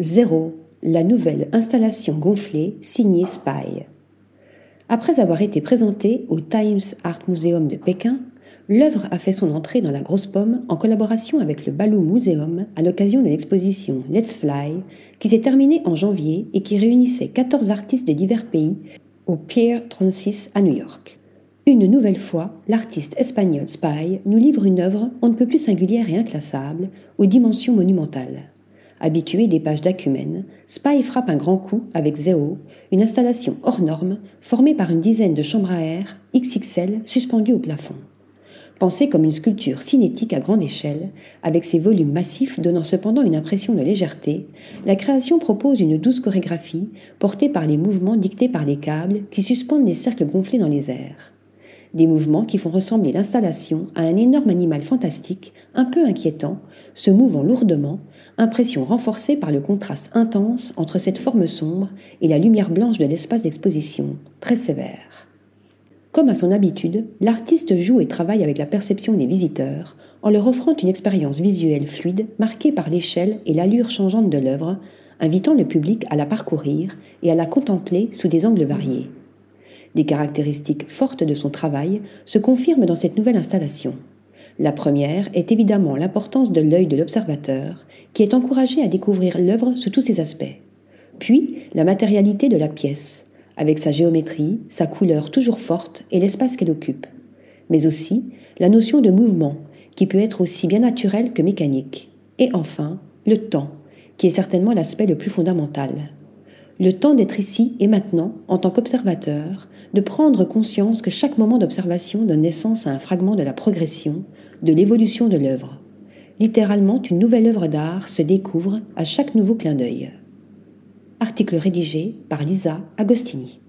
Zéro, la nouvelle installation gonflée signée Spy. Après avoir été présentée au Times Art Museum de Pékin, l'œuvre a fait son entrée dans la Grosse Pomme en collaboration avec le Balou Museum à l'occasion de l'exposition Let's Fly qui s'est terminée en janvier et qui réunissait 14 artistes de divers pays au Pier 36 à New York. Une nouvelle fois, l'artiste espagnol Spy nous livre une œuvre on ne peut plus singulière et inclassable, aux dimensions monumentales. Habitué des pages d'Acumène, Spy frappe un grand coup avec Zéo, une installation hors norme formée par une dizaine de chambres à air XXL suspendues au plafond. Pensée comme une sculpture cinétique à grande échelle, avec ses volumes massifs donnant cependant une impression de légèreté, la création propose une douce chorégraphie portée par les mouvements dictés par les câbles qui suspendent les cercles gonflés dans les airs des mouvements qui font ressembler l'installation à un énorme animal fantastique, un peu inquiétant, se mouvant lourdement, impression renforcée par le contraste intense entre cette forme sombre et la lumière blanche de l'espace d'exposition, très sévère. Comme à son habitude, l'artiste joue et travaille avec la perception des visiteurs en leur offrant une expérience visuelle fluide marquée par l'échelle et l'allure changeante de l'œuvre, invitant le public à la parcourir et à la contempler sous des angles variés. Des caractéristiques fortes de son travail se confirment dans cette nouvelle installation. La première est évidemment l'importance de l'œil de l'observateur, qui est encouragé à découvrir l'œuvre sous tous ses aspects. Puis la matérialité de la pièce, avec sa géométrie, sa couleur toujours forte et l'espace qu'elle occupe. Mais aussi la notion de mouvement, qui peut être aussi bien naturel que mécanique. Et enfin, le temps, qui est certainement l'aspect le plus fondamental le temps d'être ici et maintenant en tant qu'observateur, de prendre conscience que chaque moment d'observation donne naissance à un fragment de la progression, de l'évolution de l'œuvre. Littéralement, une nouvelle œuvre d'art se découvre à chaque nouveau clin d'œil. Article rédigé par Lisa Agostini.